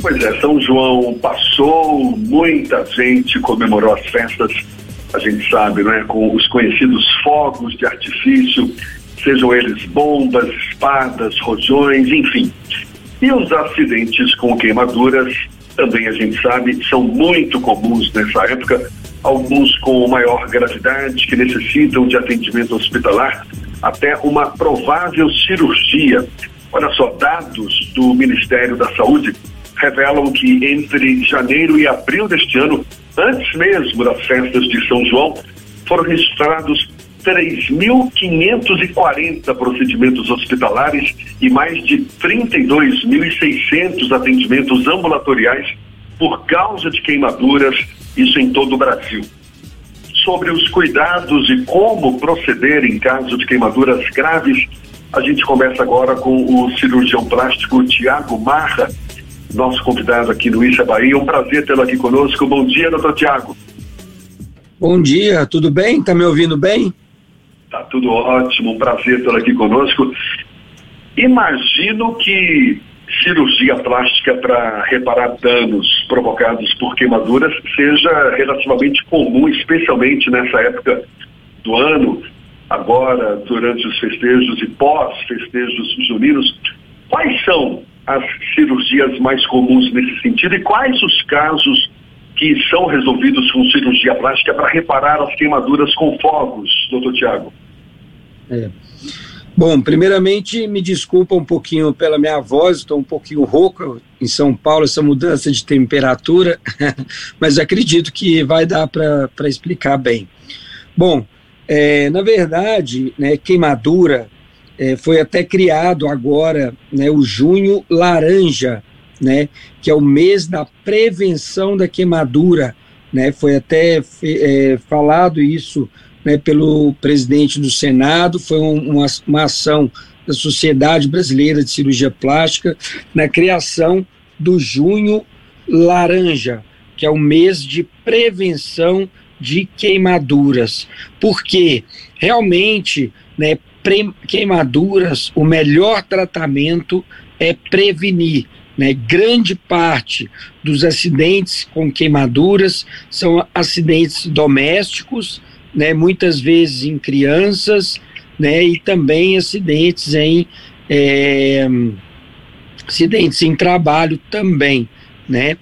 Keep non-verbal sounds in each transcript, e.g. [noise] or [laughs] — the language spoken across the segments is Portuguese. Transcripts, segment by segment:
Pois é, São João passou, muita gente comemorou as festas, a gente sabe, não é? Com os conhecidos fogos de artifício, sejam eles bombas, espadas, rojões, enfim. E os acidentes com queimaduras, também a gente sabe, são muito comuns nessa época, alguns com maior gravidade, que necessitam de atendimento hospitalar, até uma provável cirurgia. Olha só, dados do Ministério da Saúde revelam que entre janeiro e abril deste ano, antes mesmo das festas de São João, foram registrados 3.540 procedimentos hospitalares e mais de 32.600 atendimentos ambulatoriais por causa de queimaduras, isso em todo o Brasil. Sobre os cuidados e como proceder em caso de queimaduras graves, a gente conversa agora com o cirurgião plástico Tiago Marra, nosso convidado aqui no Issa Bahia. Um prazer tê-lo aqui conosco. Bom dia, doutor Tiago. Bom dia, tudo bem? Tá me ouvindo bem? Tá tudo ótimo, um prazer tê-lo aqui conosco. Imagino que cirurgia plástica para reparar danos provocados por queimaduras seja relativamente comum, especialmente nessa época do ano, agora durante os festejos e pós-festejos juninos. Quais são as cirurgias mais comuns nesse sentido e quais os casos que são resolvidos com cirurgia plástica para reparar as queimaduras com fogos, doutor Tiago? É. Bom, primeiramente, me desculpa um pouquinho pela minha voz, estou um pouquinho rouco em São Paulo, essa mudança de temperatura, [laughs] mas acredito que vai dar para explicar bem. Bom, é, na verdade, né, queimadura é, foi até criado agora né, o junho laranja, né, que é o mês da prevenção da queimadura. Né, foi até é, falado isso né, pelo presidente do Senado, foi um, uma, uma ação da Sociedade Brasileira de Cirurgia Plástica na criação do junho laranja, que é o mês de prevenção de queimaduras. Porque realmente, né, queimaduras, o melhor tratamento é prevenir. Né? Grande parte dos acidentes com queimaduras são acidentes domésticos, né? muitas vezes em crianças, né? e também acidentes em é, acidentes em trabalho também, né?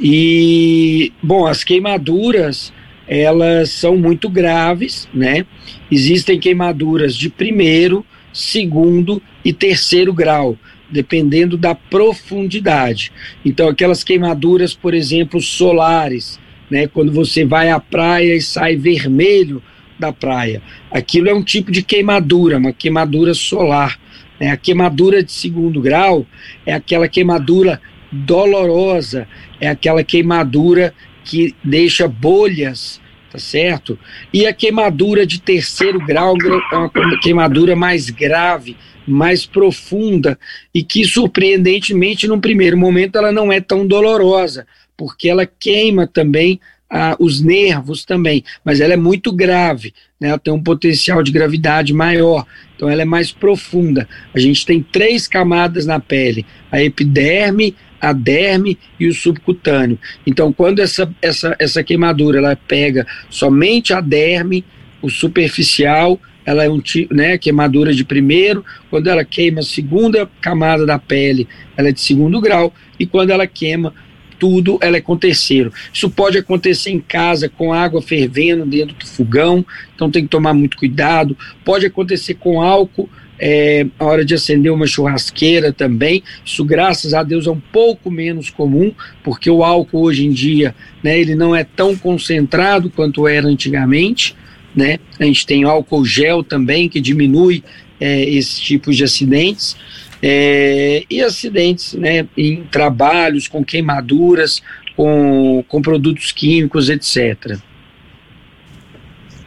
E bom, as queimaduras elas são muito graves, né? Existem queimaduras de primeiro, segundo e terceiro grau, dependendo da profundidade. Então, aquelas queimaduras, por exemplo, solares, né? Quando você vai à praia e sai vermelho da praia, aquilo é um tipo de queimadura, uma queimadura solar. Né? A queimadura de segundo grau é aquela queimadura dolorosa, é aquela queimadura que deixa bolhas, tá certo? E a queimadura de terceiro grau é uma queimadura mais grave, mais profunda e que surpreendentemente num primeiro momento ela não é tão dolorosa, porque ela queima também ah, os nervos também, mas ela é muito grave, né? ela tem um potencial de gravidade maior, então ela é mais profunda. A gente tem três camadas na pele: a epiderme, a derme e o subcutâneo. Então, quando essa, essa, essa queimadura ela pega somente a derme, o superficial, ela é um tipo, né, queimadura de primeiro, quando ela queima a segunda camada da pele, ela é de segundo grau, e quando ela queima tudo, ela é com terceiro. Isso pode acontecer em casa com água fervendo dentro do fogão, então tem que tomar muito cuidado. Pode acontecer com álcool é, a hora de acender uma churrasqueira também. Isso, graças a Deus, é um pouco menos comum, porque o álcool hoje em dia, né, ele não é tão concentrado quanto era antigamente, né? A gente tem álcool gel também que diminui é, esses tipos de acidentes. É, e acidentes, né, em trabalhos com queimaduras, com, com produtos químicos, etc.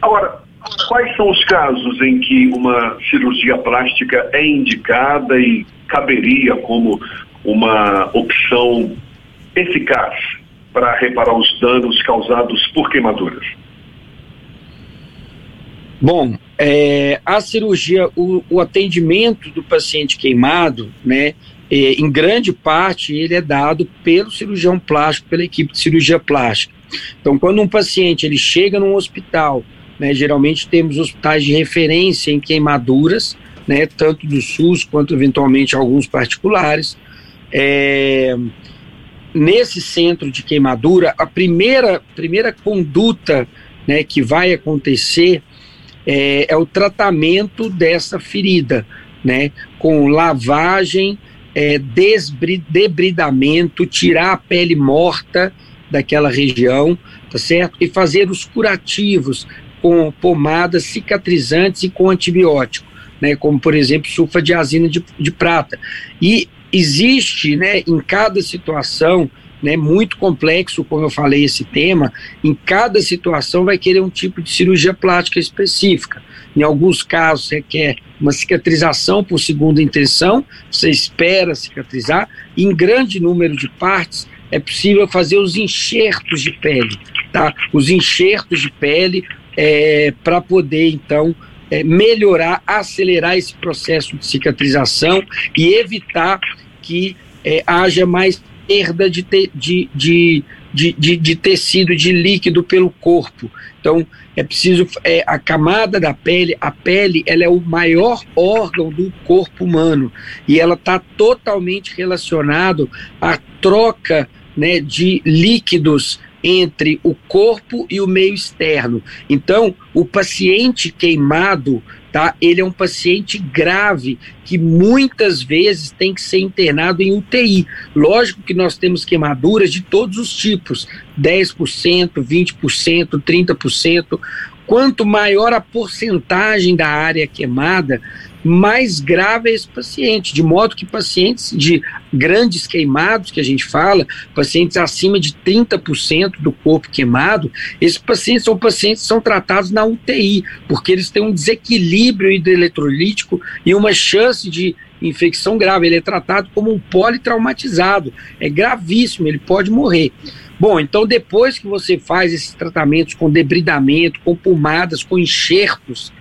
Agora, Quais são os casos em que uma cirurgia plástica é indicada e caberia como uma opção eficaz para reparar os danos causados por queimaduras? Bom, é, a cirurgia, o, o, atendimento do paciente queimado, né, é, em grande parte, ele é dado pelo cirurgião plástico, pela equipe de cirurgia plástica. Então, quando um paciente ele chega num hospital, né, geralmente temos hospitais de referência em queimaduras, né, tanto do SUS quanto eventualmente alguns particulares. É, nesse centro de queimadura, a primeira, primeira conduta né, que vai acontecer é, é o tratamento dessa ferida, né, com lavagem, é, debridamento, tirar a pele morta daquela região, tá certo? E fazer os curativos com pomadas cicatrizantes e com antibiótico né, como por exemplo sulfadiazina de, de prata. E existe, né, em cada situação, né, muito complexo, como eu falei, esse tema, em cada situação vai querer um tipo de cirurgia plástica específica. Em alguns casos requer uma cicatrização por segunda intenção, você espera cicatrizar, e em grande número de partes é possível fazer os enxertos de pele, tá? Os enxertos de pele é, para poder, então, é, melhorar, acelerar esse processo de cicatrização e evitar que é, haja mais perda de, te, de, de, de, de, tecido, de líquido pelo corpo. Então, é preciso é, a camada da pele, a pele, ela é o maior órgão do corpo humano e ela está totalmente relacionado à troca né, de líquidos entre o corpo e o meio externo. Então, o paciente queimado, tá? Ele é um paciente grave que muitas vezes tem que ser internado em UTI. Lógico que nós temos queimaduras de todos os tipos, 10%, 20%, 30%. Quanto maior a porcentagem da área queimada, mais grave é esse paciente, de modo que pacientes de grandes queimados, que a gente fala, pacientes acima de 30% do corpo queimado, esses pacientes são pacientes que são tratados na UTI, porque eles têm um desequilíbrio hidroeletrolítico e uma chance de infecção grave. Ele é tratado como um politraumatizado, é gravíssimo, ele pode morrer. Bom, então depois que você faz esses tratamentos com debridamento, com pomadas, com enxertos,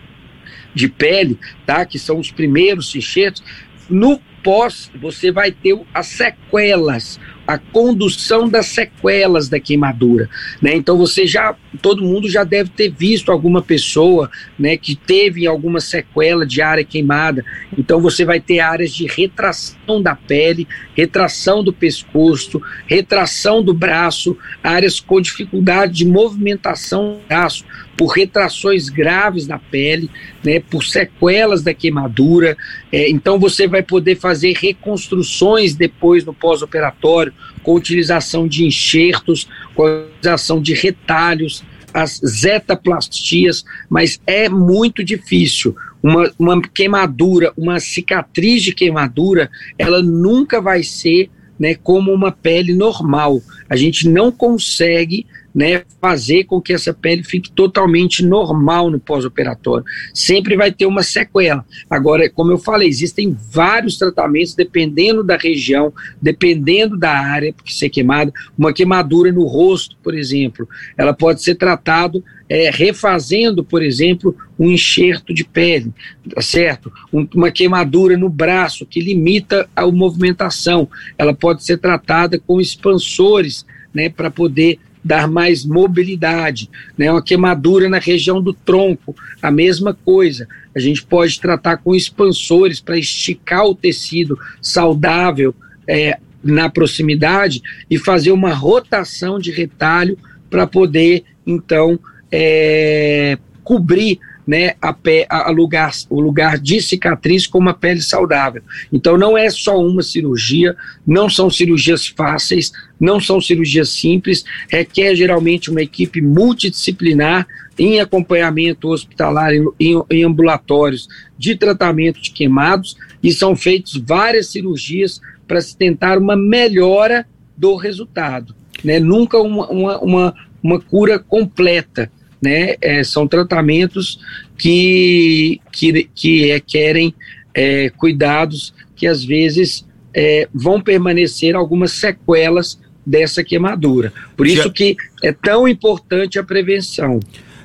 de pele, tá? Que são os primeiros enxertos. No pós, você vai ter as sequelas, a condução das sequelas da queimadura, né? Então você já, todo mundo já deve ter visto alguma pessoa, né, que teve alguma sequela de área queimada. Então você vai ter áreas de retração da pele, retração do pescoço, retração do braço, áreas com dificuldade de movimentação do braço, por retrações graves na pele, né, por sequelas da queimadura. É, então você vai poder fazer reconstruções depois no pós-operatório, com utilização de enxertos, com utilização de retalhos, as zetaplastias, mas é muito difícil. Uma, uma queimadura, uma cicatriz de queimadura, ela nunca vai ser né, como uma pele normal. A gente não consegue né, fazer com que essa pele fique totalmente normal no pós-operatório. Sempre vai ter uma sequela. Agora, como eu falei, existem vários tratamentos dependendo da região, dependendo da área que ser queimada. Uma queimadura no rosto, por exemplo, ela pode ser tratado é, refazendo, por exemplo, um enxerto de pele, tá certo? Um, uma queimadura no braço que limita a movimentação, ela pode ser tratada com expansores, né, para poder dar mais mobilidade, né? Uma queimadura na região do tronco, a mesma coisa. A gente pode tratar com expansores para esticar o tecido saudável é, na proximidade e fazer uma rotação de retalho para poder então é, cobrir né, a, pé, a, lugar, o lugar de cicatriz com uma pele saudável. Então não é só uma cirurgia, não são cirurgias fáceis, não são cirurgias simples, requer geralmente uma equipe multidisciplinar em acompanhamento hospitalar, em, em, ambulatórios de tratamento de queimados, e são feitas várias cirurgias para se tentar uma melhora do resultado. Né? Nunca uma, uma, uma, uma cura completa né? É, são tratamentos que, que, que requerem é, cuidados que às vezes é, vão permanecer algumas sequelas dessa quemadura. Por isso que é tão importante a prevenção.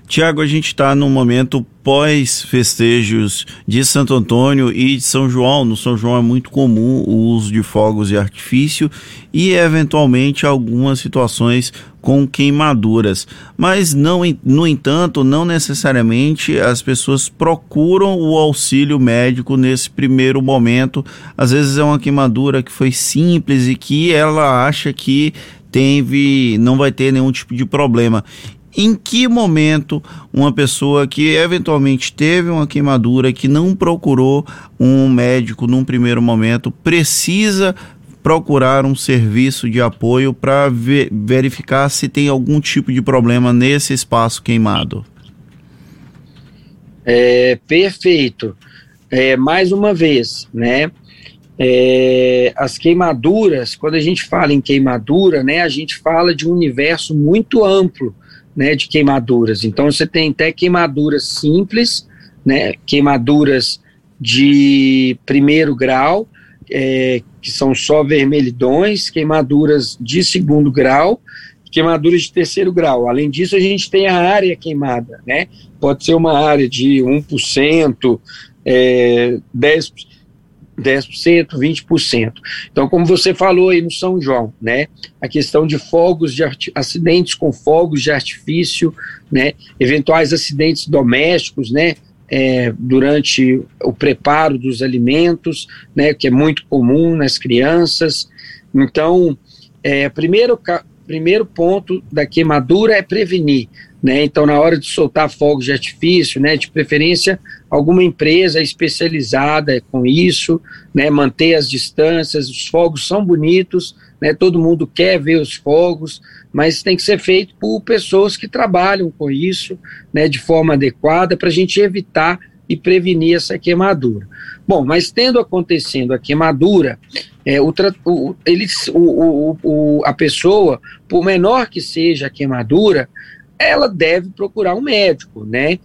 Tiago, a gente está num momento pós-festejos de Santo Antônio e de São João. No São João é muito comum o uso de fogos de artifício e, eventualmente, algumas situações com queimaduras. Mas, não, no entanto, não necessariamente as pessoas procuram o auxílio médico nesse primeiro momento. Às vezes é uma queimadura que foi simples e que ela acha que teve, não vai ter nenhum tipo de problema em que momento uma pessoa que eventualmente teve uma queimadura, que não procurou um médico num primeiro momento, precisa procurar um serviço de apoio para ver, verificar se tem algum tipo de problema nesse espaço queimado? É, perfeito. É, mais uma vez, né? É, as queimaduras, quando a gente fala em queimadura, né, a gente fala de um universo muito amplo né, de queimaduras. Então você tem até queimaduras simples, né, queimaduras de primeiro grau, é, que são só vermelhidões, queimaduras de segundo grau, queimaduras de terceiro grau. Além disso, a gente tem a área queimada, né? Pode ser uma área de 1%, é, 10%. 10%, 20%. Então, como você falou aí no São João, né, a questão de fogos de acidentes com fogos de artifício, né, eventuais acidentes domésticos, né, é, durante o preparo dos alimentos, né, que é muito comum nas crianças. Então, é, primeiro, primeiro ponto da queimadura é prevenir, né? Então, na hora de soltar fogos de artifício, né, de preferência, alguma empresa especializada com isso, né, manter as distâncias, os fogos são bonitos, né, todo mundo quer ver os fogos, mas tem que ser feito por pessoas que trabalham com isso, né, de forma adequada, para a gente evitar e prevenir essa queimadura. Bom, mas tendo acontecendo a queimadura, é, o, o, eles, o, o, a pessoa, por menor que seja a queimadura, ela deve procurar um médico, né?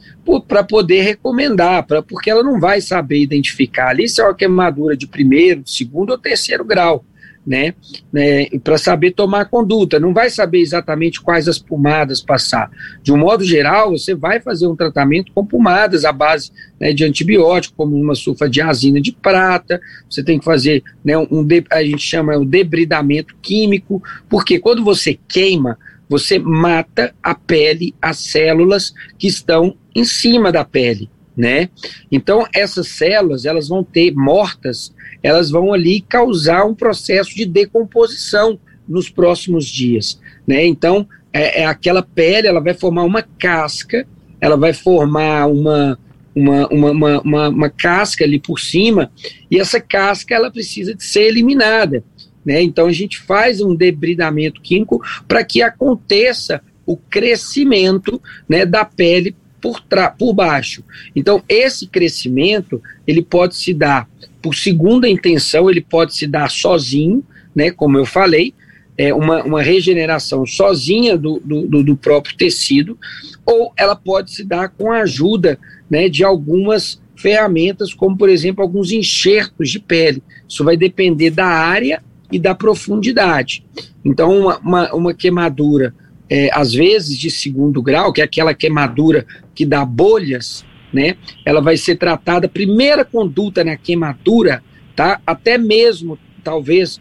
Para poder recomendar, pra, porque ela não vai saber identificar ali se é uma queimadura de primeiro, segundo ou terceiro grau, né? né para saber tomar conduta, não vai saber exatamente quais as pomadas passar. De um modo geral, você vai fazer um tratamento com pomadas à base né, de antibiótico, como uma sulfadiazina de prata, você tem que fazer, né, um, a gente chama o debridamento químico, porque quando você queima, você mata a pele, as células que estão em cima da pele, né? Então essas células, elas vão ter mortas, elas vão ali causar um processo de decomposição nos próximos dias, né? Então é, é aquela pele, ela vai formar uma casca, ela vai formar uma uma, uma, uma, uma, casca ali por cima, e essa casca ela precisa de ser eliminada. Né? Então a gente faz um debridamento químico para que aconteça o crescimento né, da pele por, por baixo. Então esse crescimento ele pode se dar por segunda intenção, ele pode se dar sozinho, né, como eu falei, é uma, uma regeneração sozinha do, do, do próprio tecido, ou ela pode se dar com a ajuda né, de algumas ferramentas, como por exemplo alguns enxertos de pele. Isso vai depender da área e da profundidade. Então, uma, uma, uma queimadura, é, às vezes de segundo grau, que é aquela queimadura que dá bolhas, né? Ela vai ser tratada, primeira conduta na queimadura, tá? Até mesmo, talvez,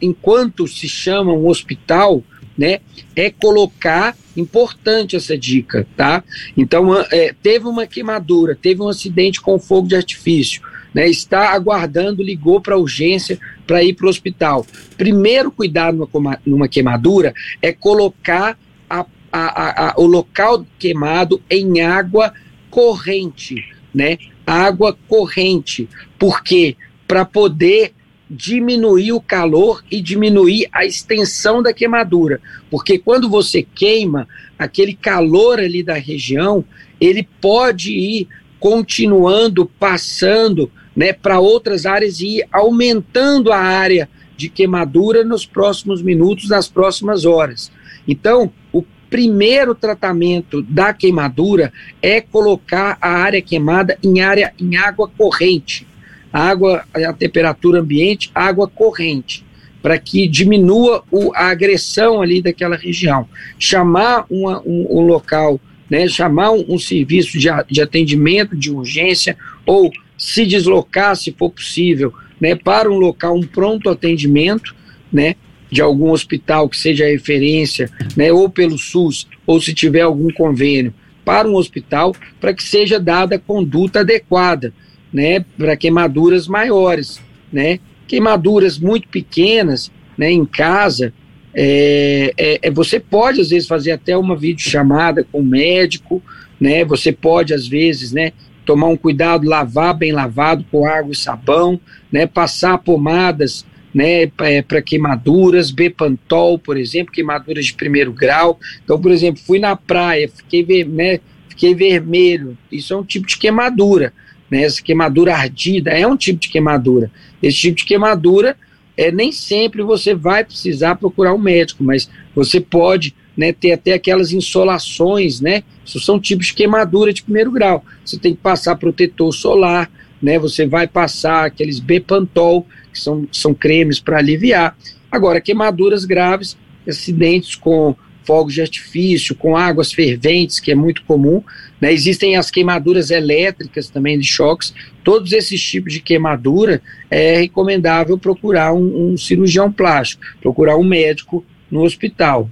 enquanto se chama um hospital, né? É colocar, importante essa dica, tá? Então, é, teve uma queimadura, teve um acidente com fogo de artifício, né, está aguardando, ligou para urgência para ir para o hospital. Primeiro cuidado numa, numa queimadura é colocar a, a, a, o local queimado em água corrente, né? Água corrente. Por quê? Para poder diminuir o calor e diminuir a extensão da queimadura. Porque quando você queima, aquele calor ali da região, ele pode ir continuando, passando né, para outras áreas e ir aumentando a área de queimadura nos próximos minutos, nas próximas horas. Então, o primeiro tratamento da queimadura é colocar a área queimada em área em água corrente. Água, a temperatura ambiente, água corrente, para que diminua o, a agressão ali daquela região. Chamar uma, um, um local né, chamar um, um serviço de, de atendimento de urgência ou se deslocar, se for possível, né, para um local, um pronto atendimento, né, de algum hospital que seja referência, né, ou pelo SUS, ou se tiver algum convênio, para um hospital, para que seja dada conduta adequada, né, para queimaduras maiores, né, queimaduras muito pequenas, né, em casa, é, é, é, você pode às vezes fazer até uma videochamada com o médico, né, você pode às vezes, né, tomar um cuidado, lavar bem lavado com água e sabão, né, passar pomadas né, é, para queimaduras, Bepantol, por exemplo, queimaduras de primeiro grau. Então, por exemplo, fui na praia, fiquei, ver, né, fiquei vermelho, isso é um tipo de queimadura, né, essa queimadura ardida é um tipo de queimadura. Esse tipo de queimadura, é, nem sempre você vai precisar procurar um médico, mas você pode né, ter até aquelas insolações, né, isso são tipos de queimadura de primeiro grau. Você tem que passar protetor solar, né, você vai passar aqueles Bepantol, que são, são cremes para aliviar. Agora, queimaduras graves, acidentes com fogos de artifício, com águas ferventes, que é muito comum. Né? Existem as queimaduras elétricas também de choques. Todos esses tipos de queimadura é recomendável procurar um, um cirurgião plástico, procurar um médico no hospital.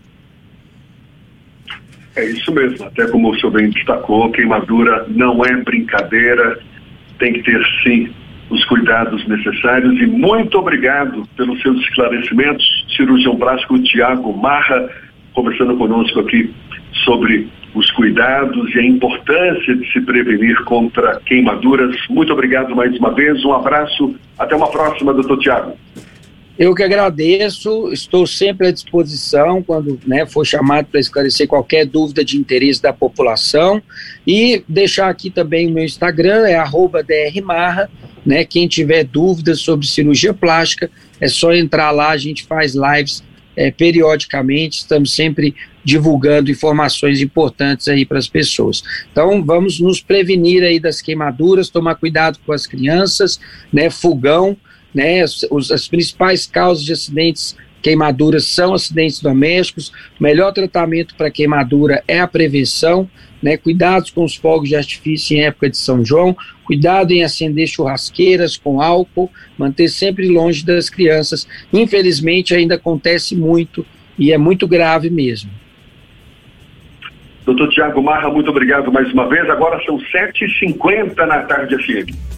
É isso mesmo, até como o senhor bem destacou, queimadura não é brincadeira, tem que ter sim os cuidados necessários e muito obrigado pelos seus esclarecimentos, cirurgião plástico Tiago Marra, conversando conosco aqui sobre os cuidados e a importância de se prevenir contra queimaduras. Muito obrigado mais uma vez, um abraço, até uma próxima, doutor Tiago. Eu que agradeço, estou sempre à disposição quando né, for chamado para esclarecer qualquer dúvida de interesse da população. E deixar aqui também o meu Instagram, é drmarra, né, quem tiver dúvidas sobre cirurgia plástica, é só entrar lá, a gente faz lives é, periodicamente, estamos sempre divulgando informações importantes aí para as pessoas. Então, vamos nos prevenir aí das queimaduras, tomar cuidado com as crianças, né, fogão, né? Os, as principais causas de acidentes queimaduras são acidentes domésticos. O melhor tratamento para queimadura é a prevenção, né? Cuidados com os fogos de artifício em época de São João, cuidado em acender churrasqueiras com álcool, manter sempre longe das crianças. Infelizmente ainda acontece muito e é muito grave mesmo. Doutor Tiago Marra, muito obrigado mais uma vez. Agora são 7h50 na tarde FM.